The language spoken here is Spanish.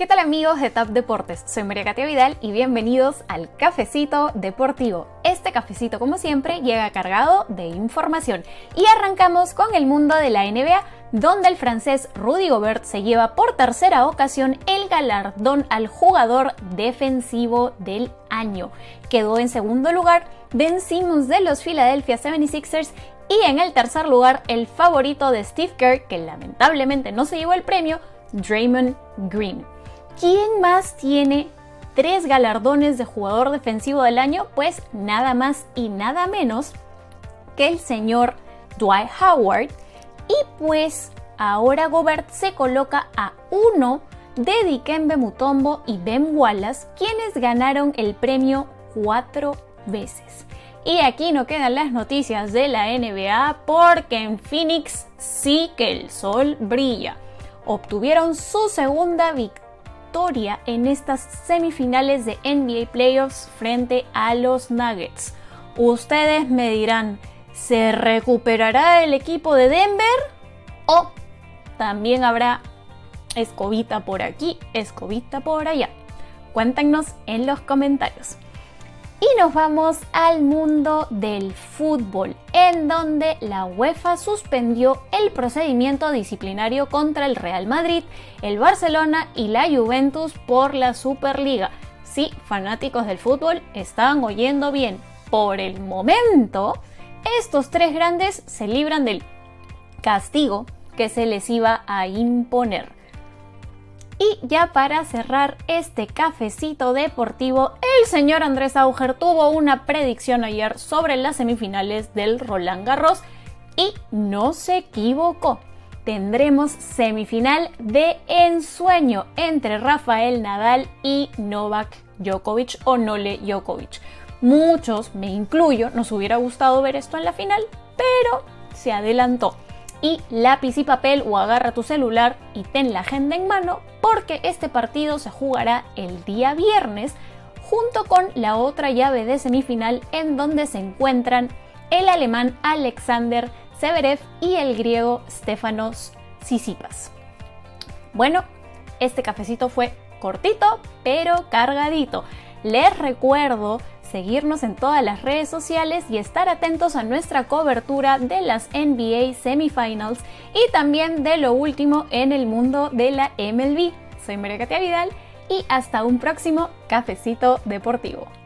¿Qué tal amigos de TAP Deportes? Soy María Katia Vidal y bienvenidos al Cafecito Deportivo. Este cafecito, como siempre, llega cargado de información. Y arrancamos con el mundo de la NBA, donde el francés Rudy Gobert se lleva por tercera ocasión el galardón al jugador defensivo del año. Quedó en segundo lugar Ben Simmons de los Philadelphia 76ers y en el tercer lugar el favorito de Steve Kerr, que lamentablemente no se llevó el premio, Draymond Green. ¿Quién más tiene tres galardones de jugador defensivo del año? Pues nada más y nada menos que el señor Dwight Howard. Y pues ahora Gobert se coloca a uno de Dikembe Mutombo y Ben Wallace, quienes ganaron el premio cuatro veces. Y aquí no quedan las noticias de la NBA porque en Phoenix sí que el sol brilla. Obtuvieron su segunda victoria en estas semifinales de NBA Playoffs frente a los Nuggets. Ustedes me dirán, ¿se recuperará el equipo de Denver? ¿O también habrá escobita por aquí, escobita por allá? Cuéntenos en los comentarios. Y nos vamos al mundo del fútbol, en donde la UEFA suspendió el procedimiento disciplinario contra el Real Madrid, el Barcelona y la Juventus por la Superliga. Sí, fanáticos del fútbol, estaban oyendo bien. Por el momento, estos tres grandes se libran del castigo que se les iba a imponer. Y ya para cerrar este cafecito deportivo, el señor Andrés Auger tuvo una predicción ayer sobre las semifinales del Roland Garros y no se equivocó. Tendremos semifinal de ensueño entre Rafael Nadal y Novak Djokovic o Nole Djokovic. Muchos, me incluyo, nos hubiera gustado ver esto en la final, pero se adelantó y lápiz y papel o agarra tu celular y ten la agenda en mano porque este partido se jugará el día viernes junto con la otra llave de semifinal en donde se encuentran el alemán Alexander Severev y el griego Stefanos Tsitsipas. Bueno, este cafecito fue cortito pero cargadito. Les recuerdo seguirnos en todas las redes sociales y estar atentos a nuestra cobertura de las NBA Semifinals y también de lo último en el mundo de la MLB. Soy María Katia Vidal y hasta un próximo cafecito deportivo.